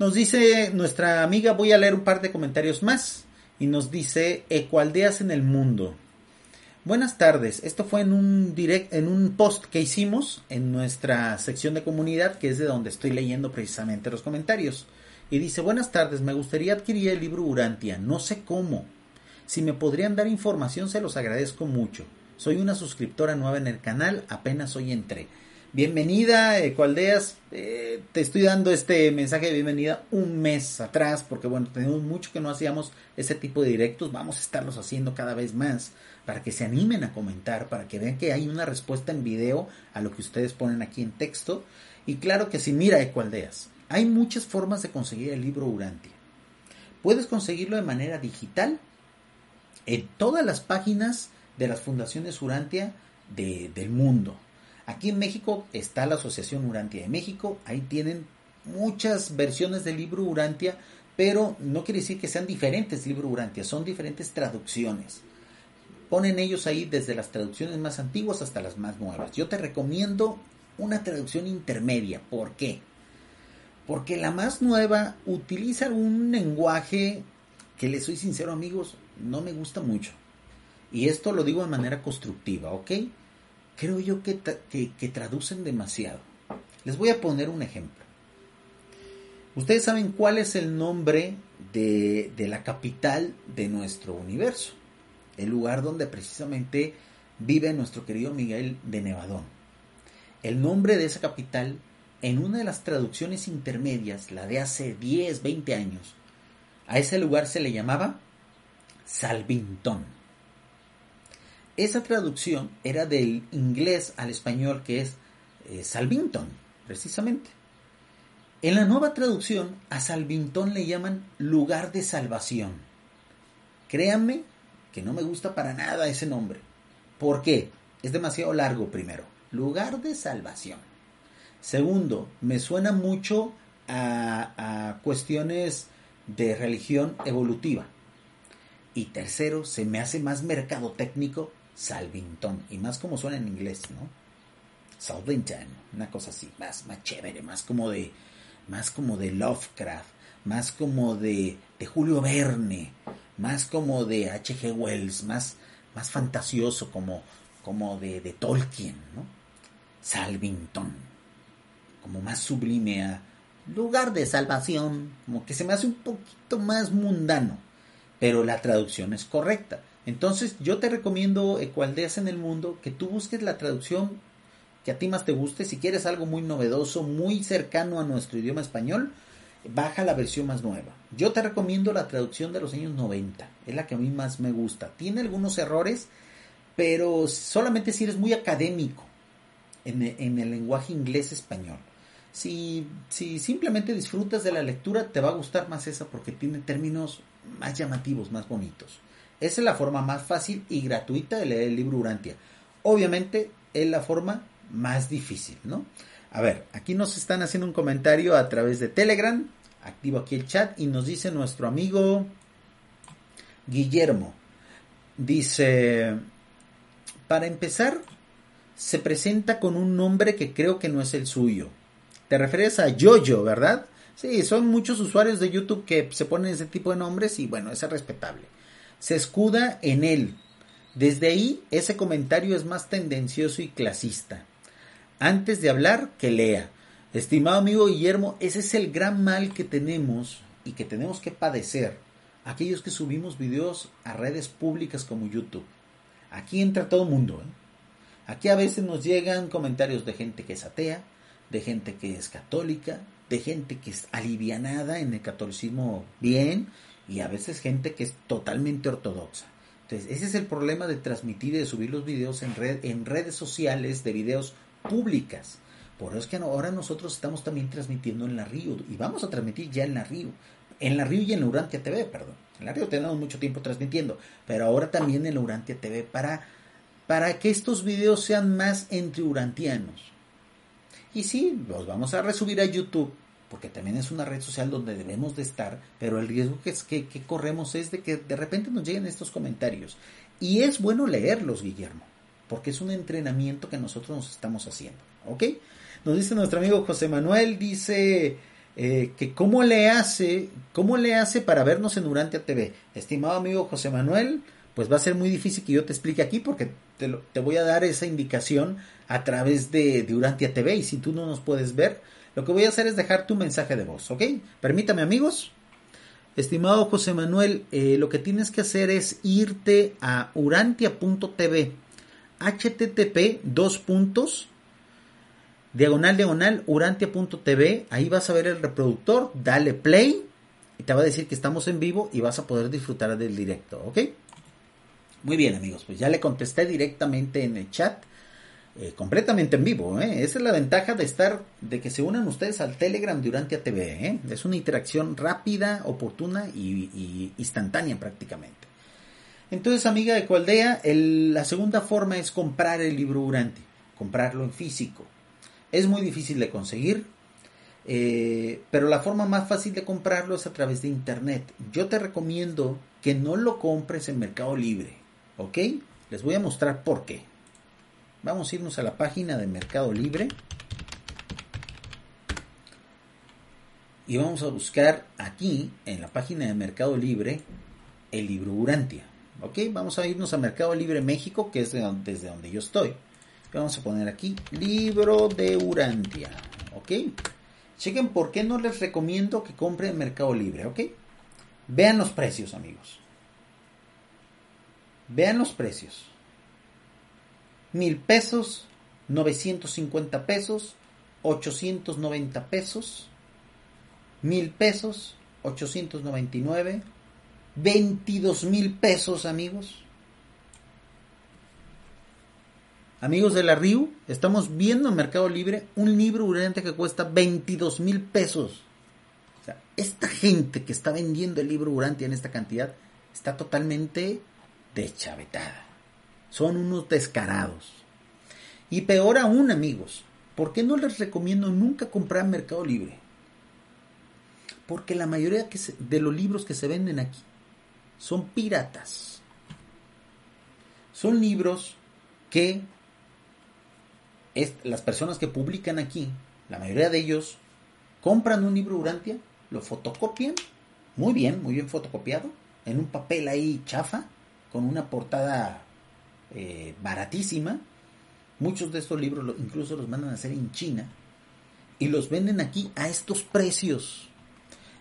Nos dice nuestra amiga, voy a leer un par de comentarios más. Y nos dice, ecualdeas en el mundo. Buenas tardes, esto fue en un direct, en un post que hicimos en nuestra sección de comunidad, que es de donde estoy leyendo precisamente los comentarios. Y dice, buenas tardes, me gustaría adquirir el libro Urantia, no sé cómo. Si me podrían dar información se los agradezco mucho. Soy una suscriptora nueva en el canal, apenas hoy entré. Bienvenida, Ecualdeas. Eh, te estoy dando este mensaje de bienvenida un mes atrás, porque bueno, tenemos mucho que no hacíamos ese tipo de directos. Vamos a estarlos haciendo cada vez más para que se animen a comentar, para que vean que hay una respuesta en video a lo que ustedes ponen aquí en texto. Y claro que sí, mira, Ecualdeas, hay muchas formas de conseguir el libro Urantia. Puedes conseguirlo de manera digital en todas las páginas de las fundaciones Urantia del mundo Aquí en México está la Asociación Urantia de México, ahí tienen muchas versiones del libro Urantia, pero no quiere decir que sean diferentes libro Urantia, son diferentes traducciones. Ponen ellos ahí desde las traducciones más antiguas hasta las más nuevas. Yo te recomiendo una traducción intermedia. ¿Por qué? Porque la más nueva utiliza un lenguaje que les soy sincero amigos, no me gusta mucho. Y esto lo digo de manera constructiva, ¿ok? Creo yo que, que, traducen demasiado. Les voy a poner un ejemplo. Ustedes saben cuál es el nombre de, de, la capital de nuestro universo, el lugar donde precisamente vive nuestro querido Miguel de Nevadón. El nombre de esa capital, en una de las traducciones intermedias, la de hace 10, 20 años, a ese lugar se le llamaba Salvintón. Esa traducción era del inglés al español que es eh, Salvington, precisamente. En la nueva traducción a Salvington le llaman lugar de salvación. Créanme que no me gusta para nada ese nombre. ¿Por qué? Es demasiado largo primero. Lugar de salvación. Segundo, me suena mucho a, a cuestiones de religión evolutiva. Y tercero, se me hace más mercadotécnico Salvington. Y más como suena en inglés, ¿no? Salvington, una cosa así, más, más chévere, más como de, más como de Lovecraft, más como de, de Julio Verne, más como de H.G. Wells, más, más fantasioso, como, como de, de Tolkien, ¿no? Salvington, como más sublime a lugar de salvación, como que se me hace un poquito más mundano, pero la traducción es correcta. Entonces yo te recomiendo Ecualdeas en el mundo que tú busques la traducción que a ti más te guste. Si quieres algo muy novedoso, muy cercano a nuestro idioma español, baja la versión más nueva. Yo te recomiendo la traducción de los años 90. Es la que a mí más me gusta. Tiene algunos errores, pero solamente si eres muy académico en, el lenguaje inglés-español. Si, si simplemente disfrutas de la lectura, te va a gustar más esa porque tiene términos más llamativos, más bonitos. Esa es la forma más fácil y gratuita de leer el libro Urantia. Obviamente es la forma más difícil, ¿no? A ver, aquí nos están haciendo un comentario a través de Telegram. Activo aquí el chat y nos dice nuestro amigo Guillermo. Dice, para empezar, se presenta con un nombre que creo que no es el suyo. Te refieres a Yoyo, ¿verdad? Sí, son muchos usuarios de YouTube que se ponen ese tipo de nombres y bueno, es respetable se escuda en él. Desde ahí ese comentario es más tendencioso y clasista. Antes de hablar, que lea. Estimado amigo Guillermo, ese es el gran mal que tenemos y que tenemos que padecer aquellos que subimos videos a redes públicas como YouTube. Aquí entra todo el mundo. ¿eh? Aquí a veces nos llegan comentarios de gente que es atea, de gente que es católica, de gente que es alivianada en el catolicismo bien y a veces gente que es totalmente ortodoxa. Entonces, ese es el problema de transmitir y de subir los videos en, red, en redes sociales de videos públicas. Por eso es que ahora nosotros estamos también transmitiendo en la Río y vamos a transmitir ya en la Río. En la Río y en la Urantia TV, perdón. En la Río tenemos mucho tiempo transmitiendo, pero ahora también en la Urantia TV para, para que estos videos sean más entre urantianos. Y sí, los vamos a resubir a YouTube, porque también es una red social donde debemos de estar, pero el riesgo que, es que, corremos es de que de repente nos lleguen estos comentarios. Y es bueno leerlos, Guillermo, porque es un entrenamiento que nosotros nos estamos haciendo. ¿Ok? Nos dice nuestro amigo José Manuel, dice eh, que cómo le hace, cómo le hace para vernos en Urantia TV. Estimado amigo José Manuel, pues va a ser muy difícil que yo te explique aquí porque te, te voy a dar esa indicación a través de, de, Urantia TV y si tú no nos puedes ver, lo que voy a hacer es dejar tu mensaje de voz, ¿ok? Permítame amigos. Estimado José Manuel, eh, lo que tienes que hacer es irte a urantia.tv, http dos puntos diagonal diagonal urantia.tv, ahí vas a ver el reproductor, dale play y te va a decir que estamos en vivo y vas a poder disfrutar del directo, ¿ok? Muy bien amigos, pues ya le contesté directamente en el chat, eh, completamente en vivo, ¿eh? Esa es la ventaja de estar, de que se unan ustedes al Telegram de Urantia TV, ¿eh? Es una interacción rápida, oportuna y, instantánea prácticamente. Entonces, amiga de Coaldea, la segunda forma es comprar el libro Urantia, comprarlo en físico. Es muy difícil de conseguir, pero la forma más fácil de comprarlo es a través de internet. Yo te recomiendo que no lo compres en Mercado Libre, ¿ok? Les voy a mostrar por qué. Vamos a irnos a la página de Mercado Libre. Y vamos a buscar aquí, en la página de Mercado Libre, el libro Urantia. ¿Ok? Vamos a irnos a Mercado Libre México, que es desde donde yo estoy. Vamos a poner aquí libro de Urantia. ¿Ok? Chequen por qué no les recomiendo que compren en Mercado Libre. ¿Ok? Vean los precios, amigos. Vean los precios. Mil pesos, 950 pesos, 890 pesos, mil pesos, 899, 22 mil pesos, amigos. Amigos de la RIU, estamos viendo en Mercado Libre un libro urgente que cuesta 22 mil pesos. O sea, esta gente que está vendiendo el libro Urantia en esta cantidad está totalmente deschavetada. Son unos descarados. Y peor aún, amigos, ¿por qué no les recomiendo nunca comprar Mercado Libre? Porque la mayoría de los libros que se venden aquí son piratas. Son libros que es, las personas que publican aquí, la mayoría de ellos, compran un libro Urantia, lo fotocopian, muy bien, muy bien fotocopiado, en un papel ahí chafa, con una portada eh, baratísima. Muchos de estos libros incluso los mandan a hacer en China y los venden aquí a estos precios.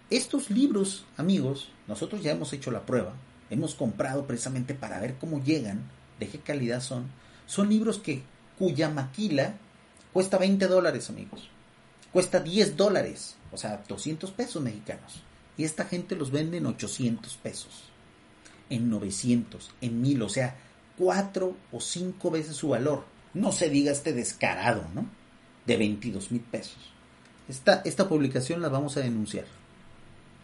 Estos libros, amigos, nosotros ya hemos hecho la prueba, hemos comprado precisamente para ver cómo llegan, de qué calidad son. Son libros que cuya maquila cuesta 20 dólares, amigos. Cuesta 10 dólares, o sea, 200 pesos mexicanos. Y esta gente los vende en 800 pesos, en 900, en 1000, o sea, cuatro o cinco veces su valor. No se diga este descarado, ¿no? De 22 mil pesos. Esta, esta publicación la vamos a denunciar.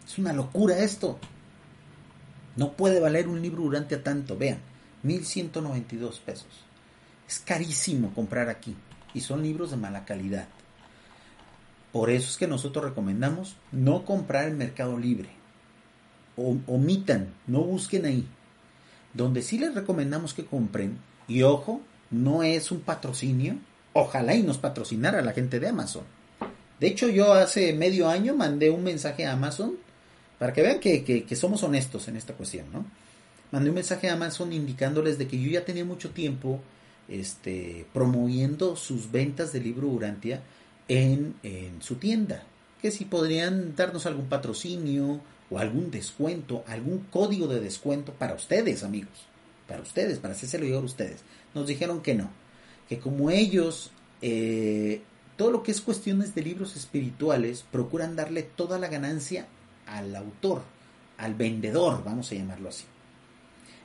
Es una locura esto. No puede valer un libro durante a tanto. Vean, 1192 pesos. Es carísimo comprar aquí y son libros de mala calidad. Por eso es que nosotros recomendamos no comprar en Mercado Libre. Omitan, no busquen ahí. Donde sí les recomendamos que compren, y ojo, no es un patrocinio, ojalá y nos patrocinara la gente de Amazon. De hecho, yo hace medio año mandé un mensaje a Amazon para que vean que, que, somos honestos en esta cuestión, ¿no? Mandé un mensaje a Amazon indicándoles de que yo ya tenía mucho tiempo este, promoviendo sus ventas de libro Urantia en, en su tienda. Que si podrían darnos algún patrocinio o algún descuento, algún código de descuento para ustedes, amigos. Para ustedes, para hacérselo llegar a ustedes. Nos dijeron que no. Que como ellos, eh, todo lo que es cuestiones de libros espirituales, procuran darle toda la ganancia al autor, al vendedor, vamos a llamarlo así.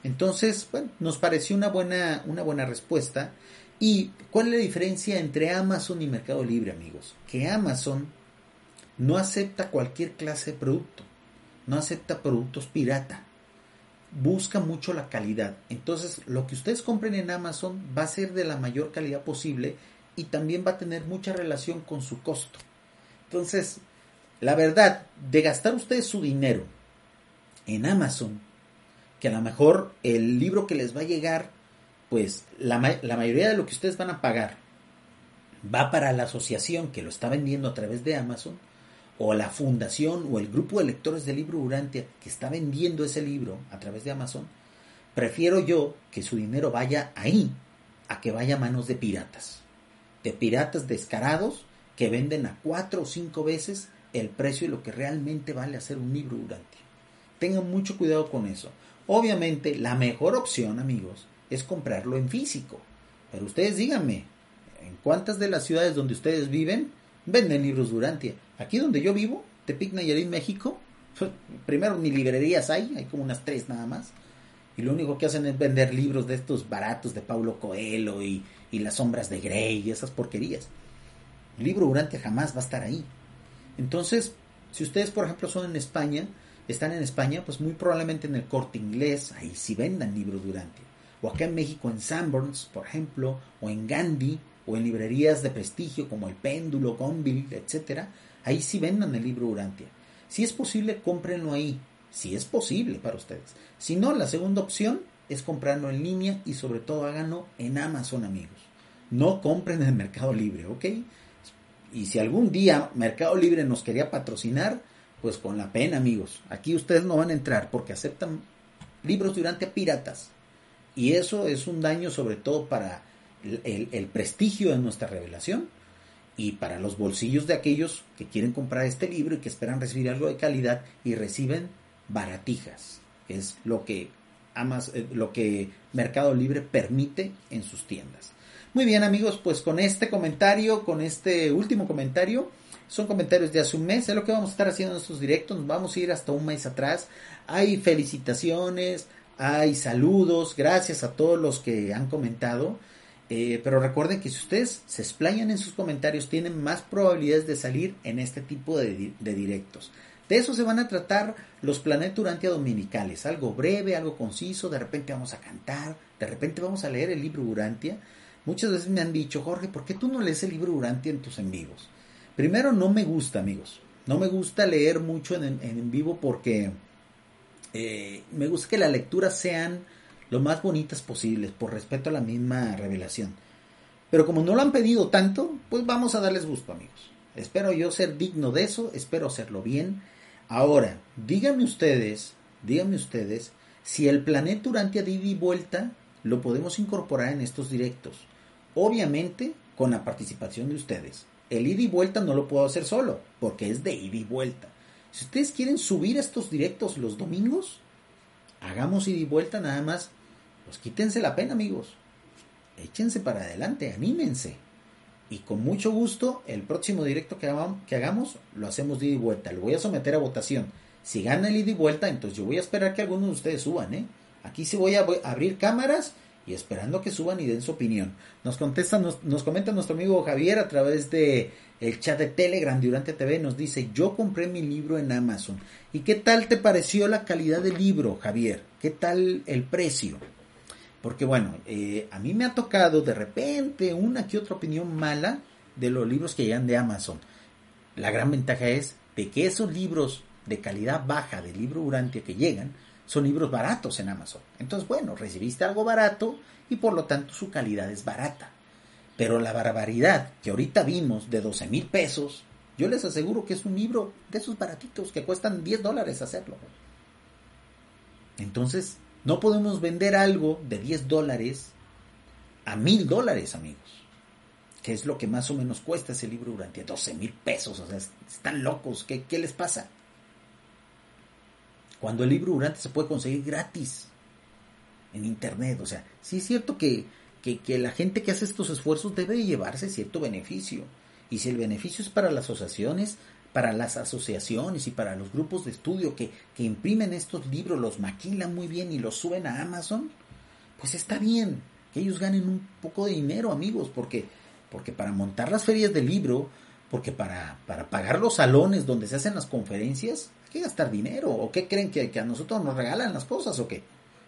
Entonces, bueno, nos pareció una buena, una buena respuesta ¿Y cuál es la diferencia entre Amazon y Mercado Libre, amigos? Que Amazon no acepta cualquier clase de producto, no acepta productos pirata, busca mucho la calidad. Entonces, lo que ustedes compren en Amazon va a ser de la mayor calidad posible y también va a tener mucha relación con su costo. Entonces, la verdad, de gastar ustedes su dinero en Amazon, que a lo mejor el libro que les va a llegar, pues la, la mayoría de lo que ustedes van a pagar va para la asociación que lo está vendiendo a través de Amazon, o la fundación o el grupo de lectores del libro Urantia que está vendiendo ese libro a través de Amazon, prefiero yo que su dinero vaya ahí a que vaya a manos de piratas. De piratas descarados que venden a cuatro o cinco veces el precio de lo que realmente vale hacer un libro Urantia. Tengan mucho cuidado con eso. Obviamente, la mejor opción, amigos, es comprarlo en físico. Pero ustedes díganme, ¿en cuántas de las ciudades donde ustedes viven venden libros Durantia? Aquí donde yo vivo, Tepic Nayarit, México, primero ni librerías hay, hay como unas tres nada más. Y lo único que hacen es vender libros de estos baratos de Paulo Coelho y, y Las sombras de Grey y esas porquerías. El libro Durantia jamás va a estar ahí. Entonces, si ustedes, por ejemplo, son en España, están en España, pues muy probablemente en el corte inglés, ahí sí vendan libros Durantia. O acá en México en Sanborns, por ejemplo, o en Gandhi, o en librerías de prestigio como El Péndulo, Gonville, etcétera, ahí sí vendan el libro Urantia. Si es posible, cómprenlo ahí. Si es posible para ustedes. Si no, la segunda opción es comprarlo en línea y sobre todo háganlo en Amazon, amigos. No compren en Mercado Libre, ¿ok? Y si algún día Mercado Libre nos quería patrocinar, pues con la pena, amigos. Aquí ustedes no van a entrar porque aceptan libros durante piratas. Y eso es un daño sobre todo para el, prestigio de nuestra revelación y para los bolsillos de aquellos que quieren comprar este libro y que esperan recibir algo de calidad y reciben baratijas, es lo que eh, lo que Mercado Libre permite en sus tiendas. Muy bien amigos, pues con este comentario, con este último comentario, son comentarios de hace un mes, es lo que vamos a estar haciendo en estos directos, vamos a ir hasta un mes atrás. Hay felicitaciones, hay saludos, gracias a todos los que han comentado. Eh, pero recuerden que si ustedes se explayan en sus comentarios, tienen más probabilidades de salir en este tipo de, directos. De eso se van a tratar los Planet Urantia dominicales. Algo breve, algo conciso. De repente vamos a cantar. De repente vamos a leer el libro Urantia. Muchas veces me han dicho, Jorge, ¿por qué tú no lees el libro Urantia en tus en vivos? Primero, no me gusta, amigos. No me gusta leer mucho en, en, vivo porque eh, me gusta que las lecturas sean lo más bonitas posibles, por respeto a la misma revelación. Pero como no lo han pedido tanto, pues vamos a darles gusto, amigos. Espero yo ser digno de eso, espero hacerlo bien. Ahora, díganme ustedes, díganme ustedes, si el planeta Urantia de ida y vuelta lo podemos incorporar en estos directos. Obviamente, con la participación de ustedes. El ida y vuelta no lo puedo hacer solo, porque es de ida y vuelta. Si ustedes quieren subir estos directos los domingos, hagamos ida y vuelta nada más pues quítense la pena, amigos. Échense para adelante, anímense. Y con mucho gusto, el próximo directo que hagamos, lo hacemos de ida y vuelta. Lo voy a someter a votación. Si gana el ida y vuelta, entonces yo voy a esperar que algunos de ustedes suban, ¿eh? Aquí sí voy a abrir cámaras y esperando que suban y den su opinión. Nos contesta, nos, nos, comenta nuestro amigo Javier a través de el chat de Telegram Durante TV, nos dice, yo compré mi libro en Amazon. ¿Y qué tal te pareció la calidad del libro, Javier? ¿Qué tal el precio? Porque bueno, eh, a mí me ha tocado de repente una que otra opinión mala de los libros que llegan de Amazon. La gran ventaja es de que esos libros de calidad baja de libro Urantia que llegan son libros baratos en Amazon. Entonces, bueno, recibiste algo barato y por lo tanto su calidad es barata. Pero la barbaridad que ahorita vimos de 12 mil pesos, yo les aseguro que es un libro de esos baratitos que cuestan 10 dólares hacerlo. Entonces, no podemos vender algo de 10 dólares a mil dólares, amigos. Que es lo que más o menos cuesta ese libro durante 12 mil pesos. O sea, están locos. ¿Qué, ¿Qué, les pasa? Cuando el libro durante se puede conseguir gratis en internet. O sea, sí es cierto que, que, que la gente que hace estos esfuerzos debe llevarse cierto beneficio. Y si el beneficio es para las asociaciones, para las asociaciones y para los grupos de estudio que, que imprimen estos libros, los maquilan muy bien y los suben a Amazon, pues está bien. que ellos ganen un poco de dinero, amigos, porque, porque para montar las ferias del libro, porque para, para pagar los salones donde se hacen las conferencias, hay que gastar dinero. ¿O qué creen que, que a nosotros nos regalan las cosas o qué?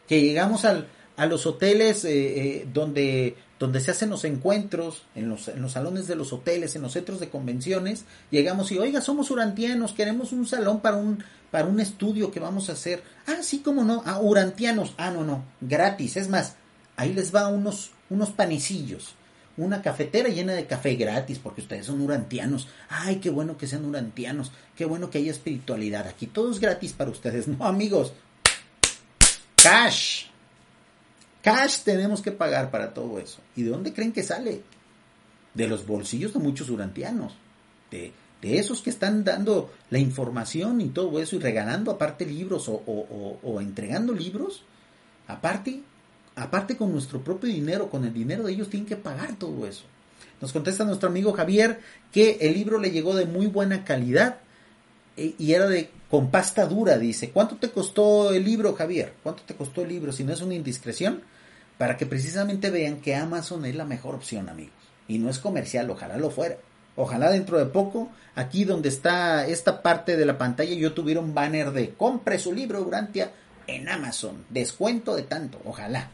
Que llegamos al, a los hoteles eh, eh, donde, donde se hacen los encuentros, en los, en los salones de los hoteles, en los centros de convenciones, llegamos y, oiga, somos urantianos, queremos un salón para un, para un estudio que vamos a hacer. Ah, sí, cómo no, ah, urantianos, ah, no, no, gratis, es más, ahí les va unos, unos panecillos. Una cafetera llena de café gratis, porque ustedes son urantianos. Ay, qué bueno que sean urantianos. Qué bueno que haya espiritualidad. Aquí todo es gratis para ustedes. No, amigos. Cash. Cash tenemos que pagar para todo eso. ¿Y de dónde creen que sale? De los bolsillos de muchos urantianos. De, de esos que están dando la información y todo eso y regalando aparte libros o, o, o, entregando libros. Aparte, aparte con nuestro propio dinero, con el dinero de ellos tienen que pagar todo eso. Nos contesta nuestro amigo Javier que el libro le llegó de muy buena calidad eh, y era de con pasta dura, dice. ¿Cuánto te costó el libro, Javier? ¿Cuánto te costó el libro? Si no es una indiscreción, para que precisamente vean que Amazon es la mejor opción, amigos. Y no es comercial, ojalá lo fuera. Ojalá dentro de poco, aquí donde está esta parte de la pantalla, yo tuviera un banner de compre su libro Urantia en Amazon. Descuento de tanto, ojalá.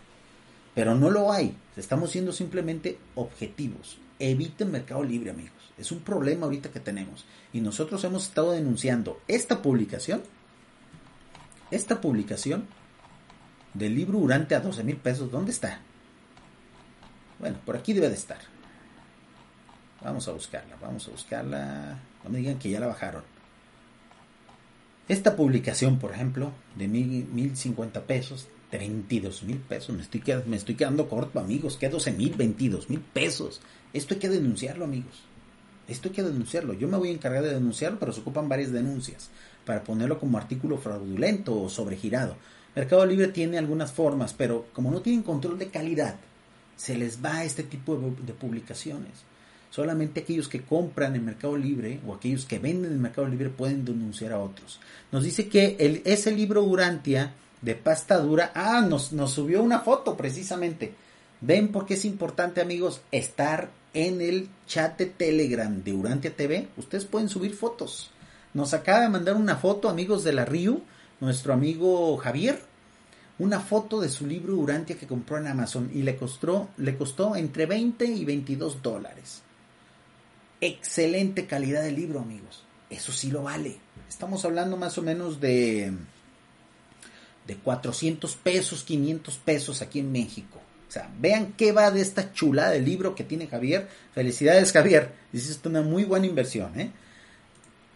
Pero no lo hay. Estamos siendo simplemente objetivos. Eviten Mercado Libre, amigos. Es un problema ahorita que tenemos. Y nosotros hemos estado denunciando esta publicación. Esta publicación del libro Urante a 12 mil pesos, ¿dónde está? Bueno, por aquí debe de estar. Vamos a buscarla, vamos a buscarla. No me digan que ya la bajaron. Esta publicación, por ejemplo, de mil, mil cincuenta pesos, 22 mil pesos. Me estoy, me estoy quedando corto, amigos. Que 12 mil, 22 mil pesos. Esto hay que denunciarlo, amigos. Esto hay que denunciarlo. Yo me voy a encargar de denunciarlo, pero se ocupan varias denuncias para ponerlo como artículo fraudulento o sobregirado. Mercado Libre tiene algunas formas, pero como no tienen control de calidad, se les va este tipo de, publicaciones. Solamente aquellos que compran en Mercado Libre o aquellos que venden en Mercado Libre pueden denunciar a otros. Nos dice que el, ese libro Urantia de pasta dura, ah, nos, nos subió una foto precisamente. ¿Ven por qué es importante, amigos, estar en el chat de Telegram de Urantia TV? Ustedes pueden subir fotos. Nos acaba de mandar una foto, amigos de la Río, nuestro amigo Javier una foto de su libro Urantia que compró en Amazon y le costó, le costó entre 20 y 22 dólares. Excelente calidad de libro, amigos. Eso sí lo vale. Estamos hablando más o menos de, de 400 pesos, 500 pesos aquí en México. O sea, vean qué va de esta chulada de libro que tiene Javier. Felicidades, Javier. Es una muy buena inversión, ¿eh?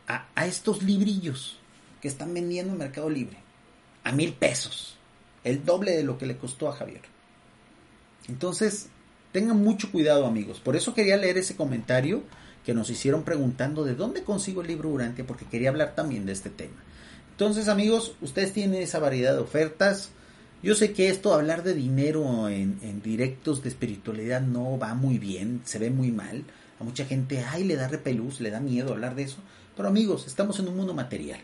A, a estos librillos que están vendiendo en Mercado Libre a mil pesos, el doble de lo que le costó a Javier. Entonces, tengan mucho cuidado amigos. Por eso quería leer ese comentario que nos hicieron preguntando de dónde consigo el libro Urantia, porque quería hablar también de este tema. Entonces amigos, ustedes tienen esa variedad de ofertas. Yo sé que esto, hablar de dinero en, en directos de espiritualidad no va muy bien, se ve muy mal. A mucha gente, ay, le da repelús, le da miedo hablar de eso. Pero amigos, estamos en un mundo material.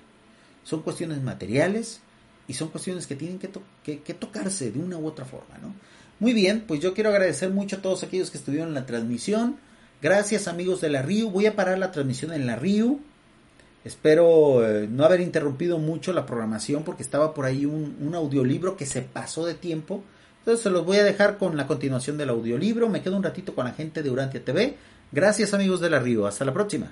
Son cuestiones materiales y son cuestiones que tienen que, tocarse de una u otra forma, ¿no? Muy bien, pues yo quiero agradecer mucho a todos aquellos que estuvieron en la transmisión. Gracias amigos de la RIU. Voy a parar la transmisión en la RIU. Espero eh, no haber interrumpido mucho la programación porque estaba por ahí un, un, audiolibro que se pasó de tiempo. Entonces se los voy a dejar con la continuación del audiolibro. Me quedo un ratito con la gente de Urantia TV. Gracias amigos de la RIU. Hasta la próxima.